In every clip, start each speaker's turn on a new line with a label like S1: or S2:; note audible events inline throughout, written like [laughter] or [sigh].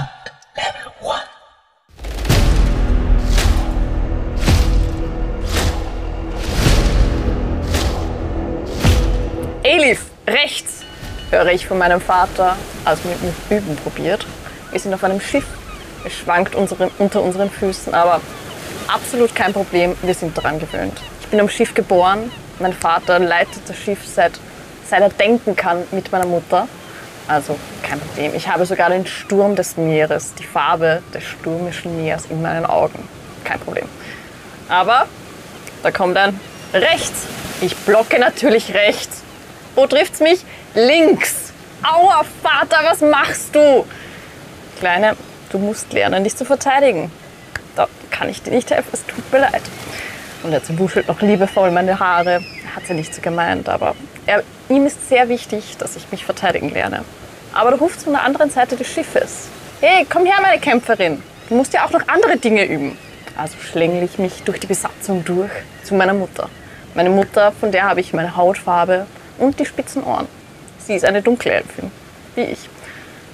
S1: Stand Level 1.
S2: Elif, rechts, höre ich von meinem Vater, also mit dem Üben probiert. Wir sind auf einem Schiff. Es schwankt unsere, unter unseren Füßen, aber absolut kein Problem. Wir sind daran gewöhnt. Ich bin am Schiff geboren. Mein Vater leitet das Schiff seit, seit er denken kann mit meiner Mutter. Also kein Problem. Ich habe sogar den Sturm des Meeres, die Farbe des stürmischen Meeres in meinen Augen. Kein Problem. Aber da kommt ein rechts. Ich blocke natürlich rechts. Wo trifft's mich? Links. Aua, Vater, was machst du? Kleine, du musst lernen, dich zu verteidigen. Da kann ich dir nicht helfen, es tut mir leid. Und er wuschelt noch liebevoll meine Haare. Hat ja nicht so gemeint, aber er, ihm ist sehr wichtig, dass ich mich verteidigen lerne. Aber du rufst von der anderen Seite des Schiffes. Hey, komm her, meine Kämpferin. Du musst ja auch noch andere Dinge üben. Also schlängel ich mich durch die Besatzung durch zu meiner Mutter. Meine Mutter, von der habe ich meine Hautfarbe und die spitzen Ohren. Sie ist eine dunkle Elfin, wie ich.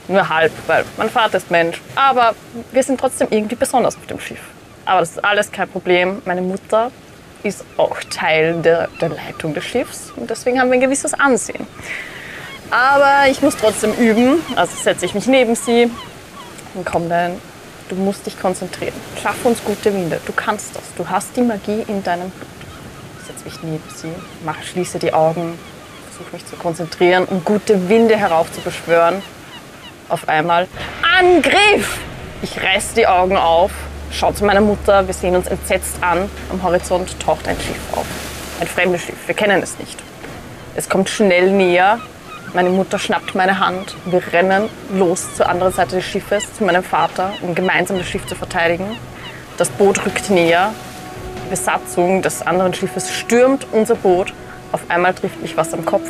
S2: Nur halb, weil mein Vater ist Mensch. Aber wir sind trotzdem irgendwie besonders auf dem Schiff. Aber das ist alles kein Problem. Meine Mutter ist auch Teil der, der Leitung des Schiffs und deswegen haben wir ein gewisses Ansehen. Aber ich muss trotzdem üben, also setze ich mich neben sie und komm dann. Du musst dich konzentrieren. Schaff uns gute Winde. Du kannst das. Du hast die Magie in deinem Blut. Ich setze mich neben sie, mach, schließe die Augen, versuche mich zu konzentrieren und gute Winde heraufzubeschwören. Auf einmal Angriff! Ich reiß die Augen auf, schau zu meiner Mutter, wir sehen uns entsetzt an. Am Horizont taucht ein Schiff auf. Ein fremdes Schiff, wir kennen es nicht. Es kommt schnell näher. Meine Mutter schnappt meine Hand. Wir rennen los zur anderen Seite des Schiffes, zu meinem Vater, um gemeinsam das Schiff zu verteidigen. Das Boot rückt näher. Die Besatzung des anderen Schiffes stürmt unser Boot. Auf einmal trifft mich was am Kopf.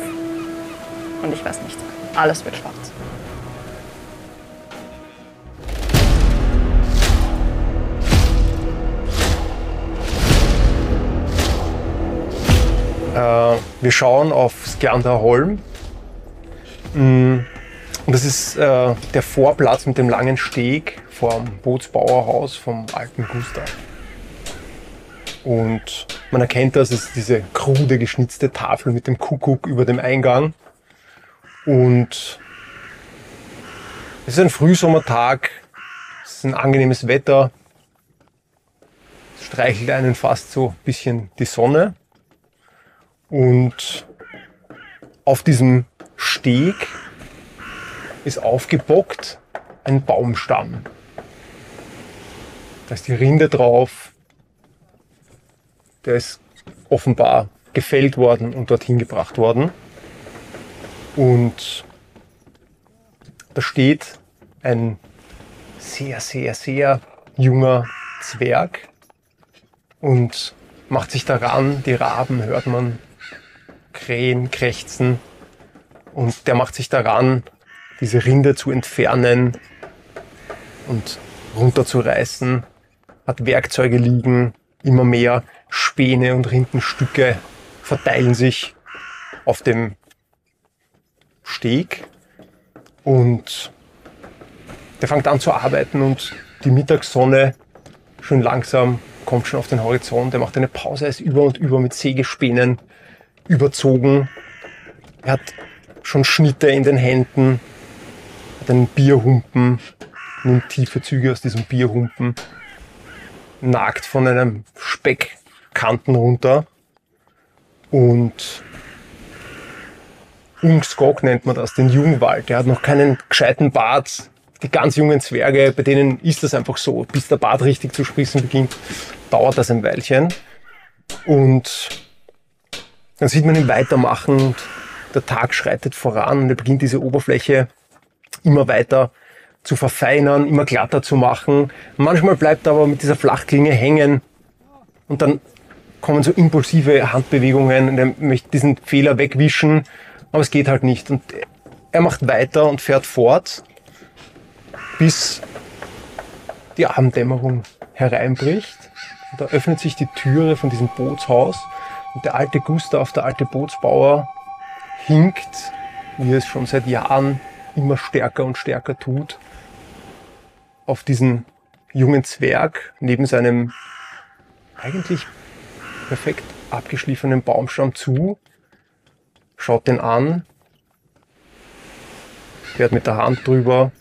S2: Und ich weiß nicht. Alles wird schwarz.
S3: Wir schauen auf Skjander Holm. Mm, Und das ist äh, der Vorplatz mit dem langen Steg vom Bootsbauerhaus vom alten Gustav. Und man erkennt das, es ist diese krude geschnitzte Tafel mit dem Kuckuck über dem Eingang. Und es ist ein Frühsommertag, es ist ein angenehmes Wetter, es streichelt einen fast so ein bisschen die Sonne. Und auf diesem Steg ist aufgebockt ein Baumstamm. Da ist die Rinde drauf. Der ist offenbar gefällt worden und dorthin gebracht worden. Und da steht ein sehr, sehr, sehr junger Zwerg und macht sich daran, die Raben hört man krähen, krächzen. Und der macht sich daran, diese Rinde zu entfernen und runterzureißen, hat Werkzeuge liegen, immer mehr Späne und Rindenstücke verteilen sich auf dem Steg. Und der fängt an zu arbeiten und die Mittagssonne schon langsam kommt schon auf den Horizont. Er macht eine Pause, ist über und über mit Sägespänen überzogen. Er hat schon Schnitte in den Händen, hat einen Bierhumpen, nimmt tiefe Züge aus diesem Bierhumpen, nagt von einem Speckkanten runter und Ungskog nennt man das, den Jungwald. Der hat noch keinen gescheiten Bart. Die ganz jungen Zwerge, bei denen ist das einfach so. Bis der Bart richtig zu sprießen beginnt, dauert das ein Weilchen. Und dann sieht man ihn weitermachen und der Tag schreitet voran und er beginnt diese Oberfläche immer weiter zu verfeinern, immer glatter zu machen. Manchmal bleibt er aber mit dieser Flachklinge hängen und dann kommen so impulsive Handbewegungen und er möchte diesen Fehler wegwischen, aber es geht halt nicht. Und er macht weiter und fährt fort, bis die Abenddämmerung hereinbricht. Und da öffnet sich die Türe von diesem Bootshaus und der alte Gustav, der alte Bootsbauer, hinkt, wie er es schon seit Jahren immer stärker und stärker tut, auf diesen jungen Zwerg neben seinem eigentlich perfekt abgeschliffenen Baumstamm zu, schaut den an, fährt mit der Hand drüber,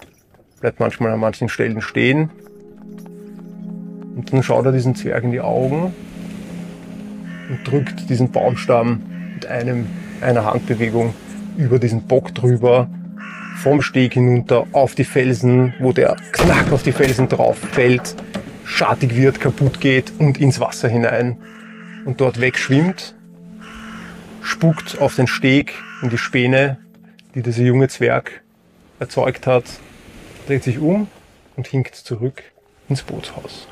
S3: bleibt manchmal an manchen Stellen stehen und dann schaut er diesen Zwerg in die Augen und drückt diesen Baumstamm mit einem, einer Handbewegung über diesen Bock drüber, vom Steg hinunter auf die Felsen, wo der Knack auf die Felsen drauf fällt, schattig wird, kaputt geht und ins Wasser hinein und dort wegschwimmt, spuckt auf den Steg in die Späne, die dieser junge Zwerg erzeugt hat, dreht sich um und hinkt zurück ins Bootshaus.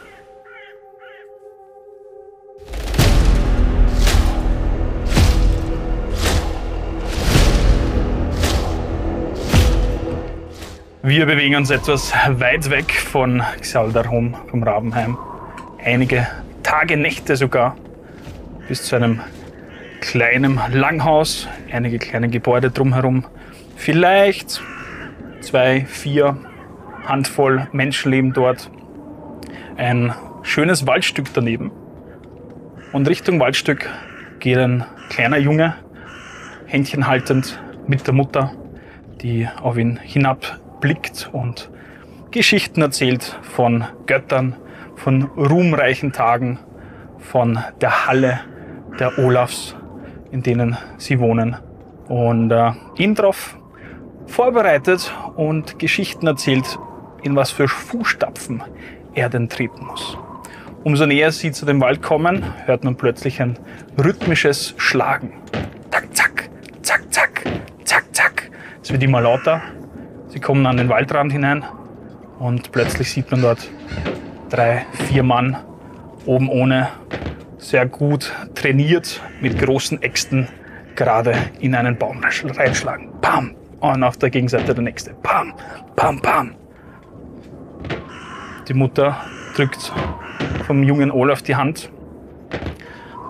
S1: Wir bewegen uns etwas weit weg von Xaldarhom, vom Rabenheim. Einige Tage, Nächte sogar, bis zu einem kleinen Langhaus, einige kleine Gebäude drumherum. Vielleicht zwei, vier Handvoll Menschen leben dort. Ein schönes Waldstück daneben. Und Richtung Waldstück geht ein kleiner Junge, Händchen haltend mit der Mutter, die auf ihn hinabblickt und Geschichten erzählt von Göttern, von ruhmreichen Tagen, von der Halle der Olafs, in denen sie wohnen. Und äh, ihn darauf vorbereitet und Geschichten erzählt, in was für Fußstapfen er denn treten muss. Umso näher sie zu dem Wald kommen, hört man plötzlich ein rhythmisches Schlagen. Zack, zack, zack, zack, zack, zack. Es wird immer lauter. Sie kommen an den Waldrand hinein und plötzlich sieht man dort drei, vier Mann oben ohne, sehr gut trainiert, mit großen Äxten gerade in einen Baum reinschlagen. Bam! Und auf der Gegenseite der nächste. Pam, pam, pam. Die Mutter drückt vom jungen Olaf die Hand,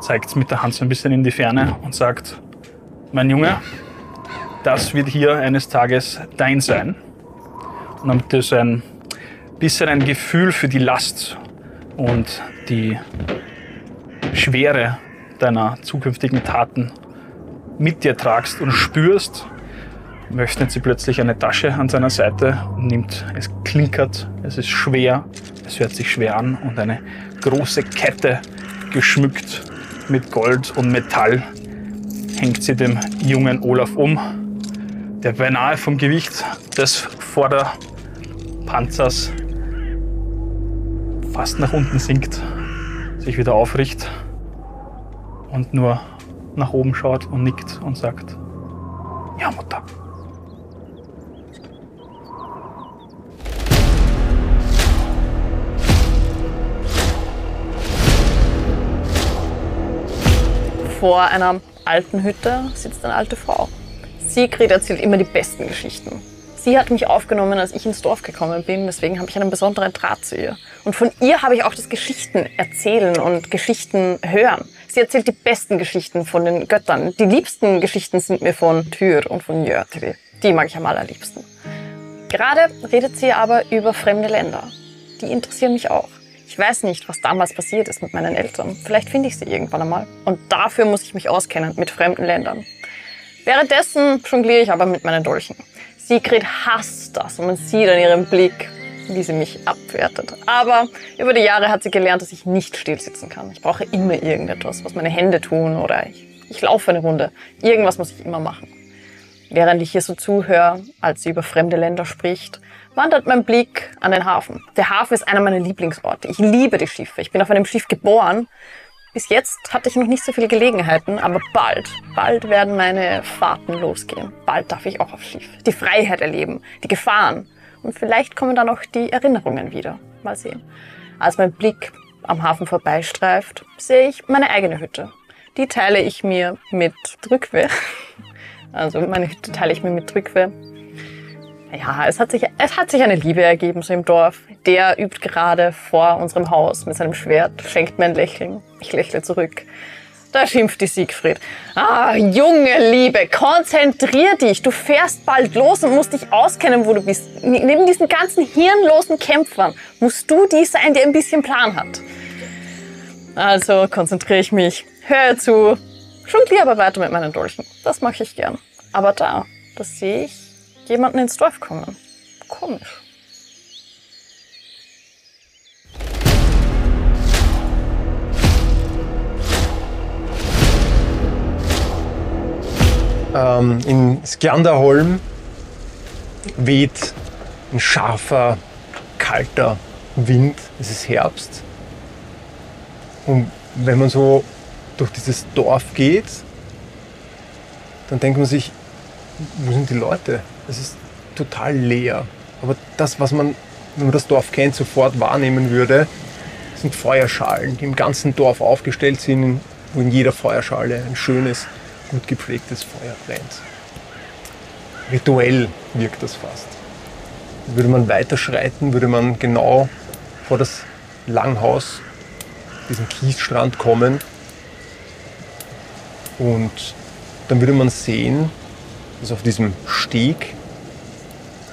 S1: zeigt mit der Hand so ein bisschen in die Ferne und sagt, mein Junge, das wird hier eines Tages dein sein. Und damit du so ein bisschen ein Gefühl für die Last und die Schwere deiner zukünftigen Taten mit dir tragst und spürst, öffnet sie plötzlich eine Tasche an seiner Seite und nimmt, es klinkert, es ist schwer, es hört sich schwer an und eine große Kette geschmückt mit Gold und Metall hängt sie dem jungen Olaf um, der beinahe vom Gewicht des Vorderpanzers fast nach unten sinkt, sich wieder aufricht und nur nach oben schaut und nickt und sagt, ja Mutter.
S2: Vor einer alten Hütte sitzt eine alte Frau. Sigrid erzählt immer die besten Geschichten. Sie hat mich aufgenommen, als ich ins Dorf gekommen bin, deswegen habe ich einen besonderen Draht zu ihr. Und von ihr habe ich auch das Geschichten erzählen und Geschichten hören. Sie erzählt die besten Geschichten von den Göttern. Die liebsten Geschichten sind mir von Tyr und von Jötri. Die mag ich am allerliebsten. Gerade redet sie aber über fremde Länder. Die interessieren mich auch. Ich weiß nicht, was damals passiert ist mit meinen Eltern. Vielleicht finde ich sie irgendwann einmal. Und dafür muss ich mich auskennen mit fremden Ländern. Währenddessen jongliere ich aber mit meinen Dolchen. Sigrid hasst das und man sieht an ihrem Blick, wie sie mich abwertet. Aber über die Jahre hat sie gelernt, dass ich nicht still sitzen kann. Ich brauche immer irgendetwas, was meine Hände tun oder ich, ich laufe eine Runde. Irgendwas muss ich immer machen. Während ich hier so zuhöre, als sie über fremde Länder spricht, wandert mein Blick an den Hafen. Der Hafen ist einer meiner Lieblingsorte. Ich liebe die Schiffe. Ich bin auf einem Schiff geboren bis jetzt hatte ich noch nicht so viele Gelegenheiten, aber bald, bald werden meine Fahrten losgehen. Bald darf ich auch aufs Schiff. Die Freiheit erleben, die Gefahren. Und vielleicht kommen dann auch die Erinnerungen wieder. Mal sehen. Als mein Blick am Hafen vorbeistreift, sehe ich meine eigene Hütte. Die teile ich mir mit Drückwe. [laughs] Also meine Hütte teile ich mir mit Drückwe. Ja, es hat, sich, es hat sich eine Liebe ergeben so im Dorf. Der übt gerade vor unserem Haus mit seinem Schwert, schenkt mir ein Lächeln. Ich lächle zurück. Da schimpft die Siegfried. Ah, Junge, Liebe, konzentrier dich. Du fährst bald los und musst dich auskennen, wo du bist. Neben diesen ganzen hirnlosen Kämpfern musst du die sein, der ein bisschen Plan hat. Also konzentriere ich mich, höre zu, jongliere aber weiter mit meinen Dolchen. Das mache ich gern. Aber da, da sehe ich jemanden ins Dorf kommen. Komisch.
S3: Ähm, in Skjanderholm weht ein scharfer, kalter Wind. Es ist Herbst. Und wenn man so durch dieses Dorf geht, dann denkt man sich, wo sind die Leute? Es ist total leer. Aber das, was man, wenn man das Dorf kennt, sofort wahrnehmen würde, sind Feuerschalen, die im ganzen Dorf aufgestellt sind, wo in jeder Feuerschale ein schönes, gut gepflegtes Feuer brennt. Rituell wirkt das fast. Würde man weiterschreiten, würde man genau vor das Langhaus, diesen Kiesstrand kommen und dann würde man sehen, dass auf diesem Steg,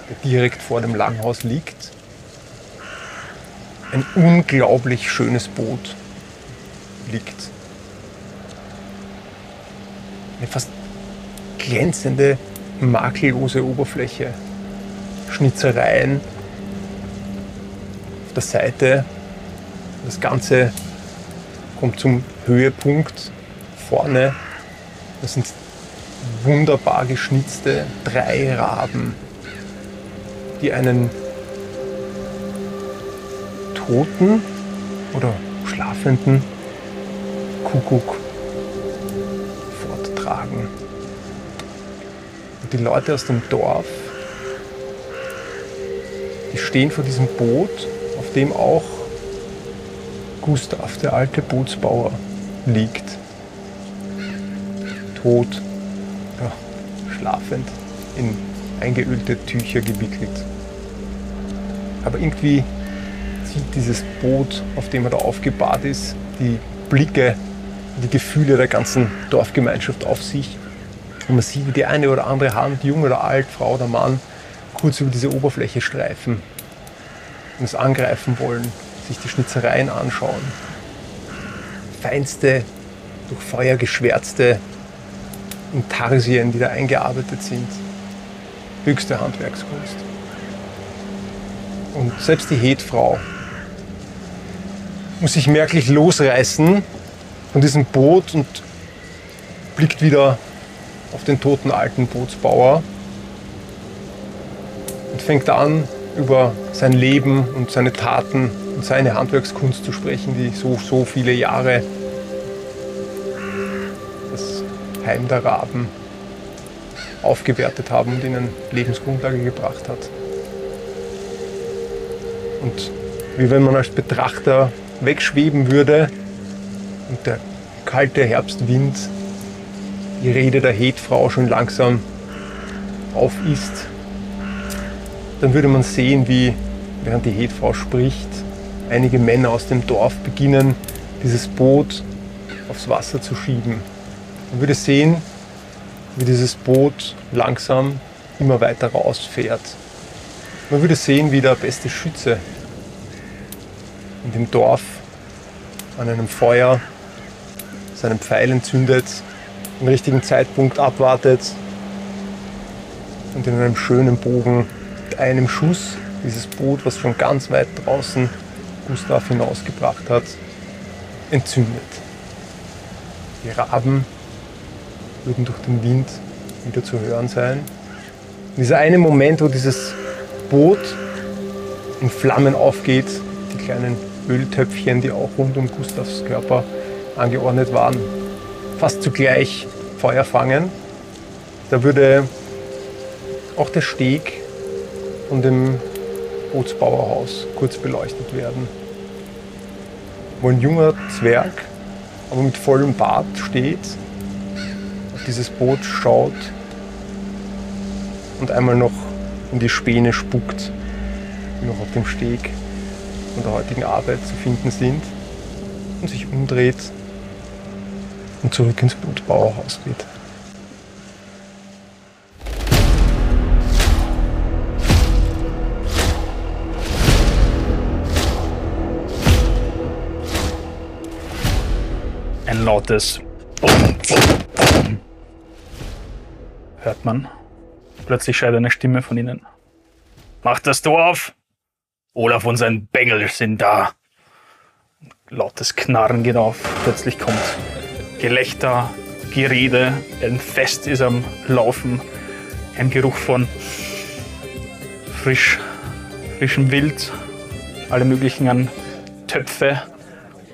S3: der direkt vor dem Langhaus liegt, ein unglaublich schönes Boot liegt. Eine fast glänzende, makellose Oberfläche, Schnitzereien auf der Seite. Das Ganze kommt zum Höhepunkt vorne. Das sind wunderbar geschnitzte drei Raben, die einen toten oder schlafenden Kuckuck forttragen. Und die Leute aus dem Dorf, die stehen vor diesem Boot, auf dem auch Gustav, der alte Bootsbauer, liegt. Tot, schlafend, in eingeölte Tücher gewickelt. Aber irgendwie zieht dieses Boot, auf dem er da aufgebahrt ist, die Blicke, die Gefühle der ganzen Dorfgemeinschaft auf sich. Und man sieht, wie die eine oder andere Hand, jung oder alt, Frau oder Mann, kurz über diese Oberfläche streifen und es angreifen wollen, sich die Schnitzereien anschauen. Feinste, durch Feuer geschwärzte Intarsien, die da eingearbeitet sind. Höchste Handwerkskunst. Und selbst die Hetfrau muss sich merklich losreißen von diesem Boot und blickt wieder auf den toten alten Bootsbauer und fängt an, über sein Leben und seine Taten und seine Handwerkskunst zu sprechen, die so, so viele Jahre Heim der Raben aufgewertet haben und ihnen Lebensgrundlage gebracht hat. Und wie wenn man als Betrachter wegschweben würde und der kalte Herbstwind die Rede der Hetfrau schon langsam aufisst, dann würde man sehen, wie während die Hetfrau spricht, einige Männer aus dem Dorf beginnen, dieses Boot aufs Wasser zu schieben. Man würde sehen, wie dieses Boot langsam immer weiter rausfährt. Man würde sehen, wie der beste Schütze in dem Dorf an einem Feuer seinen Pfeil entzündet, den richtigen Zeitpunkt abwartet und in einem schönen Bogen mit einem Schuss dieses Boot, was schon ganz weit draußen Gustav hinausgebracht hat, entzündet. Die Raben würden durch den Wind wieder zu hören sein. Und dieser eine Moment, wo dieses Boot in Flammen aufgeht, die kleinen Öltöpfchen, die auch rund um Gustavs Körper angeordnet waren, fast zugleich Feuer fangen. Da würde auch der Steg von dem Bootsbauerhaus kurz beleuchtet werden, wo ein junger Zwerg, aber mit vollem Bart steht, dieses Boot schaut und einmal noch in die Späne spuckt, die noch auf dem Steg von der heutigen Arbeit zu finden sind und sich umdreht und zurück ins Bauerhaus geht.
S1: Ein lautes Bum. Hört man. Plötzlich schreit eine Stimme von innen. Macht das Tor auf! Olaf und sein Bengel sind da. Lautes Knarren geht auf. Plötzlich kommt Gelächter, Gerede. Ein Fest ist am Laufen. Ein Geruch von frisch, frischem Wild. Alle möglichen an Töpfe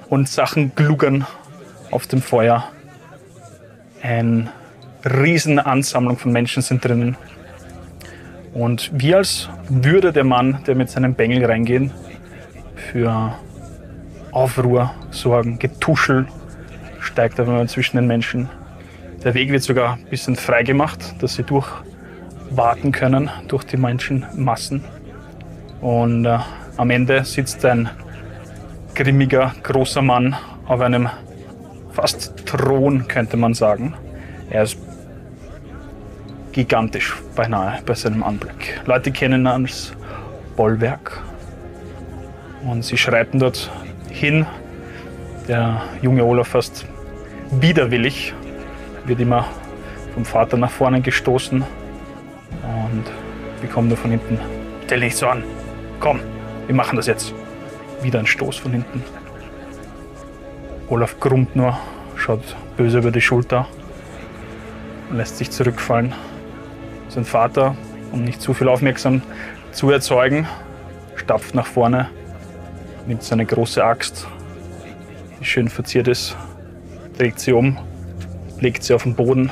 S1: und Sachen gluggern auf dem Feuer. Eine Riesenansammlung von Menschen sind drinnen. Und wie als würde der Mann, der mit seinem Bengel reingehen, für Aufruhr sorgen, Getuschel steigt einmal zwischen den Menschen. Der Weg wird sogar ein bisschen frei gemacht, dass sie durchwarten können durch die Menschenmassen. Und äh, am Ende sitzt ein grimmiger, großer Mann auf einem fast Thron, könnte man sagen. Er ist gigantisch beinahe bei seinem Anblick. Leute kennen ihn als Bollwerk. Und sie schreiten dort hin. Der junge Olaf fast widerwillig wird immer vom Vater nach vorne gestoßen und bekommt nur von hinten. Stell dich so an. Komm, wir machen das jetzt. Wieder ein Stoß von hinten. Olaf grummt nur, schaut böse über die Schulter lässt sich zurückfallen. Sein Vater, um nicht zu viel Aufmerksamkeit zu erzeugen, stapft nach vorne, nimmt seine große Axt, die schön verziert ist, dreht sie um, legt sie auf den Boden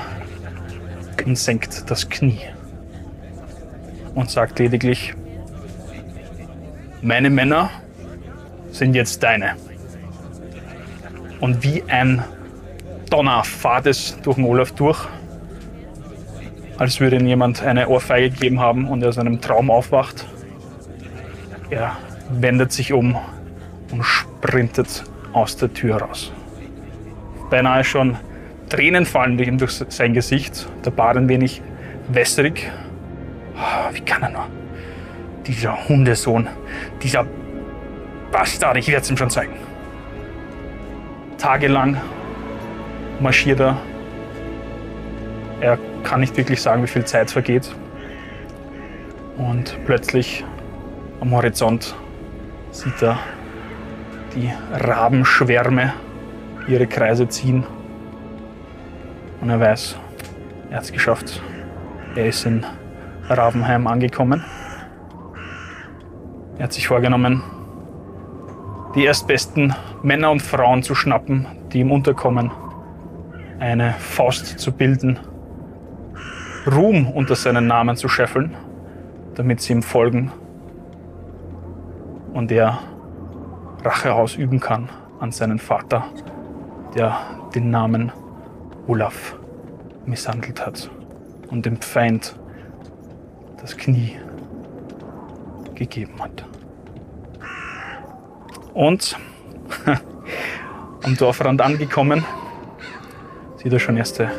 S1: und senkt das Knie und sagt lediglich, meine Männer sind jetzt deine. Und wie ein Donner fahrt es durch den Olaf durch, als würde ihm jemand eine Ohrfeige gegeben haben und er aus einem Traum aufwacht. Er wendet sich um und sprintet aus der Tür raus. Beinahe schon Tränen fallen ihm durch sein Gesicht, der Bart ein wenig wässrig. Ah, wie kann er nur? Dieser Hundesohn, dieser Bastard, ich werde es ihm schon zeigen. Tagelang marschiert er. Er kann nicht wirklich sagen, wie viel Zeit vergeht. Und plötzlich am Horizont sieht er die Rabenschwärme ihre Kreise ziehen. Und er weiß, er hat es geschafft. Er ist in Ravenheim angekommen. Er hat sich vorgenommen, die erstbesten Männer und Frauen zu schnappen, die ihm unterkommen, eine Faust zu bilden, Ruhm unter seinen Namen zu scheffeln, damit sie ihm folgen und er Rache ausüben kann an seinen Vater, der den Namen Olaf misshandelt hat und dem Feind das Knie gegeben hat. Und [laughs] am Dorfrand angekommen, sieht er schon erste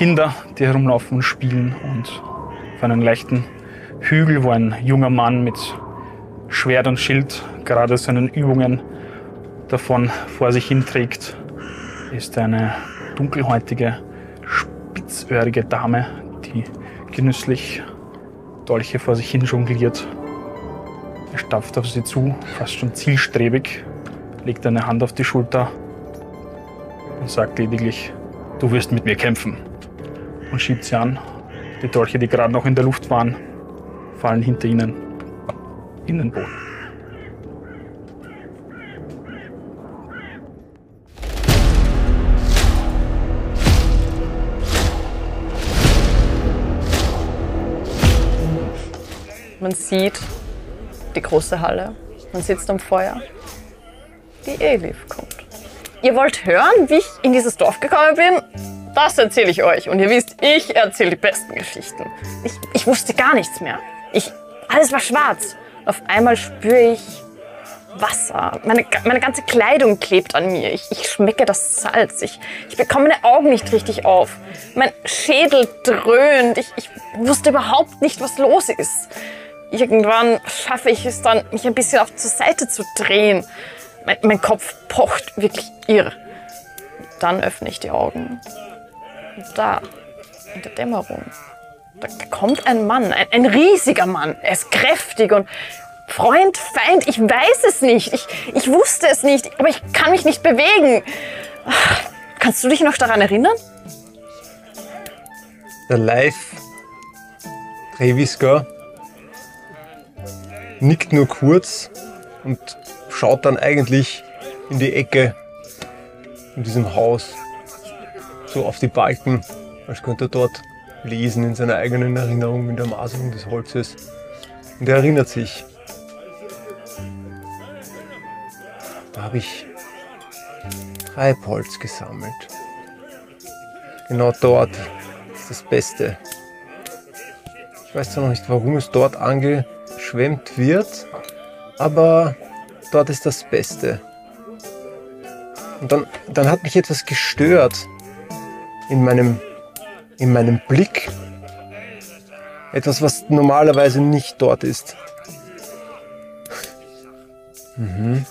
S1: Kinder, die herumlaufen und spielen und auf einem leichten Hügel, wo ein junger Mann mit Schwert und Schild gerade seinen Übungen davon vor sich hinträgt, ist eine dunkelhäutige, spitzöhrige Dame, die genüsslich Dolche vor sich hin jongliert er stapft auf sie zu, fast schon zielstrebig, legt eine Hand auf die Schulter und sagt lediglich, du wirst mit mir kämpfen. Und schiebt sie an. Die Dolche, die gerade noch in der Luft waren, fallen hinter ihnen in den Boden.
S2: Man sieht die große Halle. Man sitzt am Feuer. Die Elif kommt. Ihr wollt hören, wie ich in dieses Dorf gekommen bin? Das erzähle ich euch. Und ihr wisst, ich erzähle die besten Geschichten. Ich, ich wusste gar nichts mehr. Ich, alles war schwarz. Auf einmal spüre ich Wasser. Meine, meine ganze Kleidung klebt an mir. Ich, ich schmecke das Salz. Ich, ich bekomme meine Augen nicht richtig auf. Mein Schädel dröhnt. Ich, ich wusste überhaupt nicht, was los ist. Irgendwann schaffe ich es dann, mich ein bisschen auf zur Seite zu drehen. Mein, mein Kopf pocht wirklich irr. Dann öffne ich die Augen. Und da, in der Dämmerung, da kommt ein Mann, ein, ein riesiger Mann. Er ist kräftig und Freund, Feind, ich weiß es nicht. Ich, ich wusste es nicht, aber ich kann mich nicht bewegen. Kannst du dich noch daran erinnern?
S3: Der Live Trevisker nickt nur kurz und schaut dann eigentlich in die Ecke in diesem Haus, so auf die Balken, als könnte er dort lesen in seiner eigenen Erinnerung in der Maserung des Holzes. Und er erinnert sich, da habe ich Treibholz gesammelt. Genau dort ist das Beste. Ich weiß zwar noch nicht, warum es dort angeschwemmt wird, aber dort ist das Beste. Und dann, dann hat mich etwas gestört in meinem, in meinem Blick. Etwas, was normalerweise nicht dort ist. Mhm.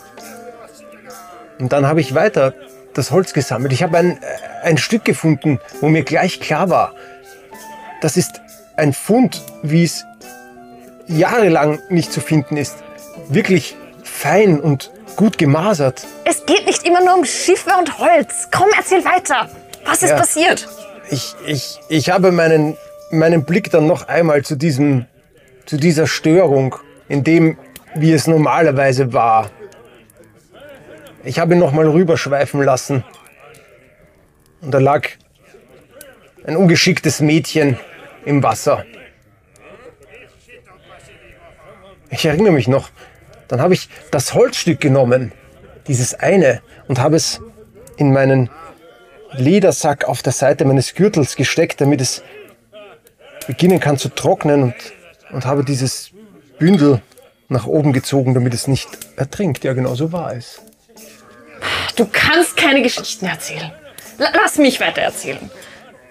S3: Und dann habe ich weiter das Holz gesammelt. Ich habe ein, ein Stück gefunden, wo mir gleich klar war, das ist ein Fund, wie es jahrelang nicht zu finden ist. Wirklich fein und gut gemasert.
S2: Es geht nicht immer nur um Schiffe und Holz. Komm, erzähl weiter. Was ist
S3: Ja.
S2: passiert?
S3: Ich, ich, ich habe meinen, meinen Blick dann noch einmal zu, diesem, zu dieser Störung, in dem, wie es normalerweise war. Ich habe ihn noch mal rüberschweifen lassen. Und da lag ein ungeschicktes Mädchen im Wasser. Ich erinnere mich noch. Dann habe ich das Holzstück genommen, dieses eine, und habe es in meinen Ledersack auf der Seite meines Gürtels gesteckt, damit es beginnen kann zu trocknen und, und habe dieses Bündel nach oben gezogen, damit es nicht ertrinkt. Ja, genau so war es.
S2: Du kannst keine Geschichten erzählen. La- Lass mich weiter erzählen.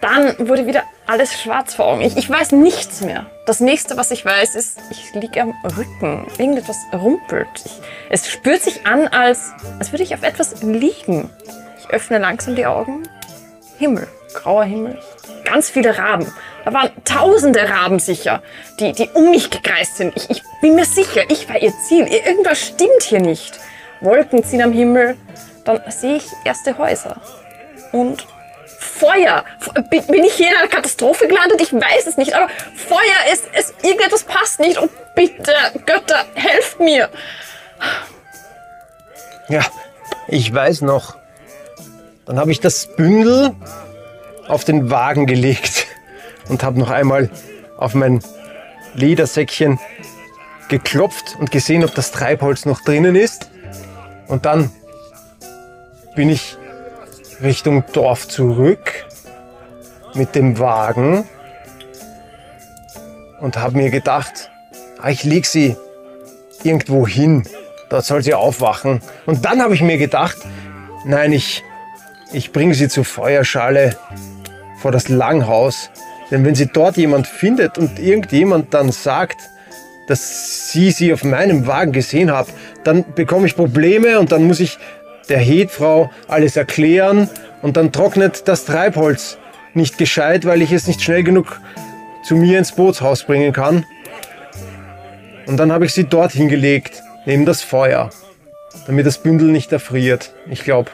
S2: Dann wurde wieder alles schwarz vor Augen. Ich, ich weiß nichts mehr. Das nächste, was ich weiß, ist, ich liege am Rücken. Irgendetwas rumpelt. Ich, es spürt sich an, als, als würde ich auf etwas liegen. Ich öffne langsam die Augen. Himmel, grauer Himmel. Ganz viele Raben. Da waren tausende Raben sicher, die, die um mich gekreist sind. Ich, ich bin mir sicher, ich war ihr Ziel. Irgendwas stimmt hier nicht. Wolken ziehen am Himmel. Dann sehe ich erste Häuser. Und Feuer. Bin ich hier in einer Katastrophe gelandet? Ich weiß es nicht, aber Feuer ist, es, irgendetwas passt nicht. Und bitte, Götter, helft mir.
S3: Ja, ich weiß noch. Dann habe ich das Bündel auf den Wagen gelegt und habe noch einmal auf mein Ledersäckchen geklopft und gesehen, ob das Treibholz noch drinnen ist. Und dann bin ich Richtung Dorf zurück mit dem Wagen und habe mir gedacht, ah, ich leg sie irgendwo hin. Dort soll sie aufwachen. Und dann habe ich mir gedacht, nein, ich, ich bringe sie zur Feuerschale vor das Langhaus. Denn wenn sie dort jemand findet und irgendjemand dann sagt, dass sie sie auf meinem Wagen gesehen hat, dann bekomme ich Probleme und dann muss ich der Hetfrau alles erklären und dann trocknet das Treibholz nicht gescheit, weil ich es nicht schnell genug zu mir ins Bootshaus bringen kann. Und dann habe ich sie dort hingelegt, neben das Feuer, damit das Bündel nicht erfriert. Ich glaube,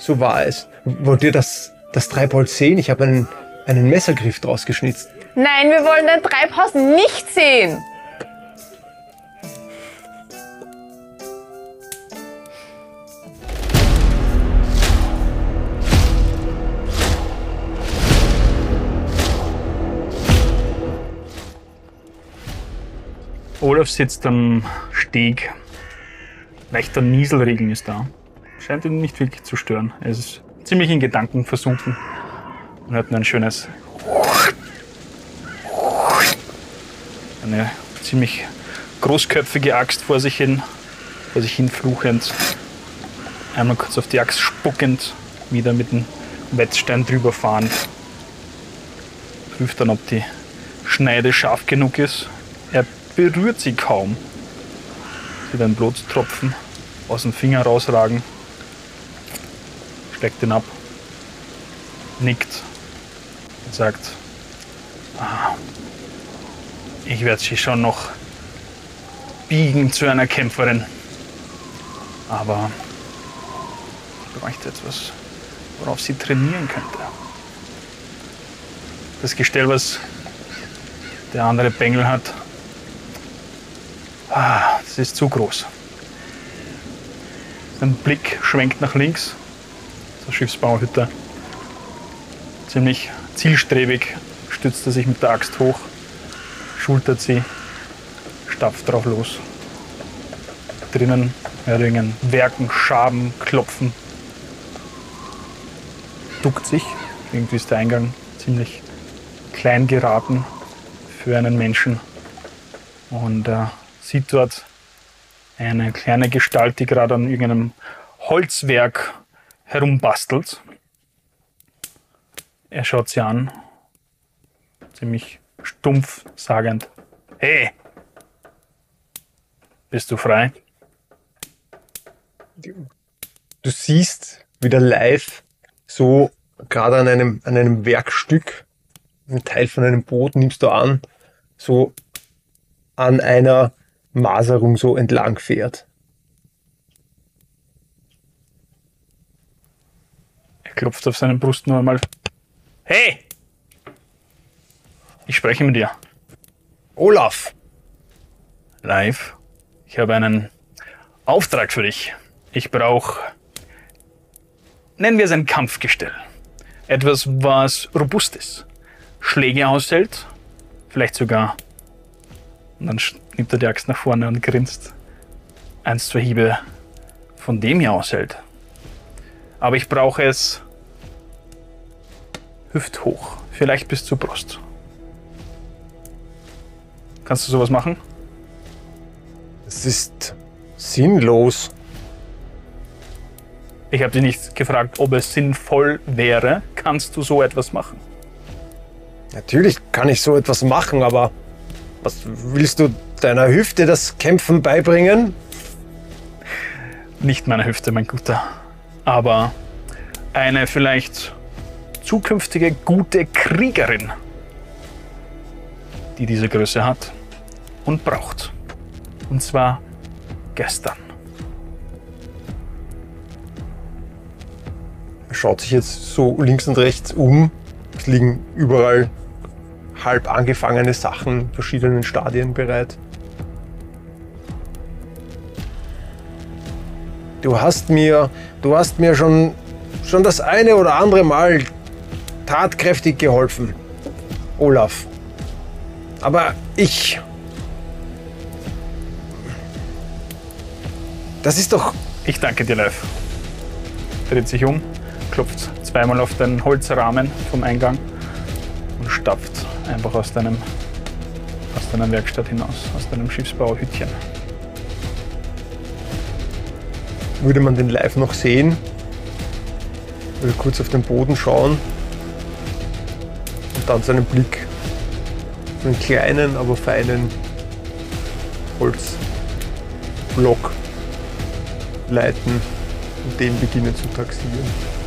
S3: so war es. Wollt ihr das, das Treibholz sehen? Ich habe einen, einen Messergriff draus geschnitzt.
S2: Nein, wir wollen dein Treibhaus nicht sehen.
S1: Olaf sitzt am Steg. Leichter Nieselregen ist da. Scheint ihn nicht wirklich zu stören. Er ist ziemlich in Gedanken versunken und hat nur ein schönes. Eine ziemlich großköpfige Axt vor sich hin. vor sich hin fluchend, einmal kurz auf die Axt spuckend, wieder mit dem Wetzstein drüber fahren. Prüft dann, ob die Schneide scharf genug ist. Er berührt sie kaum. Sieht ein Blutstropfen aus dem Finger rausragen. Steckt ihn ab. Nickt und sagt, ah, ich werde sie schon noch biegen zu einer Kämpferin. Aber ich bräuchte etwas, worauf sie trainieren könnte. Das Gestell, was der andere Bengel hat, ah, das ist zu groß. Sein Blick schwenkt nach links zur Schiffsbauhütte. Ziemlich zielstrebig stützt er sich mit der Axt hoch, schultert sie, stapft drauf los. Drinnen ihn Werken, Schaben, Klopfen. Duckt sich. Irgendwie ist der Eingang ziemlich klein geraten für einen Menschen. Und äh, sieht dort eine kleine Gestalt, die gerade an irgendeinem Holzwerk herumbastelt. Er schaut sie an, ziemlich stumpf sagend, hey, bist du frei?
S3: Du siehst wieder live so gerade an einem, an einem Werkstück, einen Teil von einem Boot nimmst du an, so an einer Maserung so entlang fährt.
S1: Er klopft auf seine Brust nur einmal. Hey! Ich spreche mit dir.
S3: Olaf!
S1: Live. Ich habe einen Auftrag für dich. Ich brauche, nennen wir es ein Kampfgestell. Etwas, was robust ist. Schläge aushält. Vielleicht sogar. Und dann nimmt er die Axt nach vorne und grinst. Eins, zwei Hiebe von dem hier aushält. Aber ich brauche es hüfthoch. Vielleicht bis zur Brust. Kannst du sowas machen?
S3: Es ist sinnlos.
S1: Ich habe dich nicht gefragt, ob es sinnvoll wäre. Kannst du so etwas machen?
S3: Natürlich kann ich so etwas machen, aber was willst du deiner Hüfte das Kämpfen beibringen?
S1: Nicht meine Hüfte, mein Guter. Aber eine vielleicht zukünftige gute Kriegerin, die diese Größe hat und braucht. Und zwar gestern.
S3: Er schaut sich jetzt so links und rechts um. Es liegen überall halb angefangene Sachen in verschiedenen Stadien bereit. Du hast mir, du hast mir schon, schon das eine oder andere Mal tatkräftig geholfen, Olaf. Aber ich, das ist doch,
S1: Ich danke dir, Live. Dreht sich um, klopft zweimal auf den Holzrahmen vom Eingang und stapft einfach aus deinem aus deiner Werkstatt hinaus, aus deinem Schiffsbauhütchen.
S3: Würde man den live noch sehen. Würde kurz auf den Boden schauen und dann seinen Blick auf einen kleinen, aber feinen Holzblock leiten und den beginnen zu taxieren.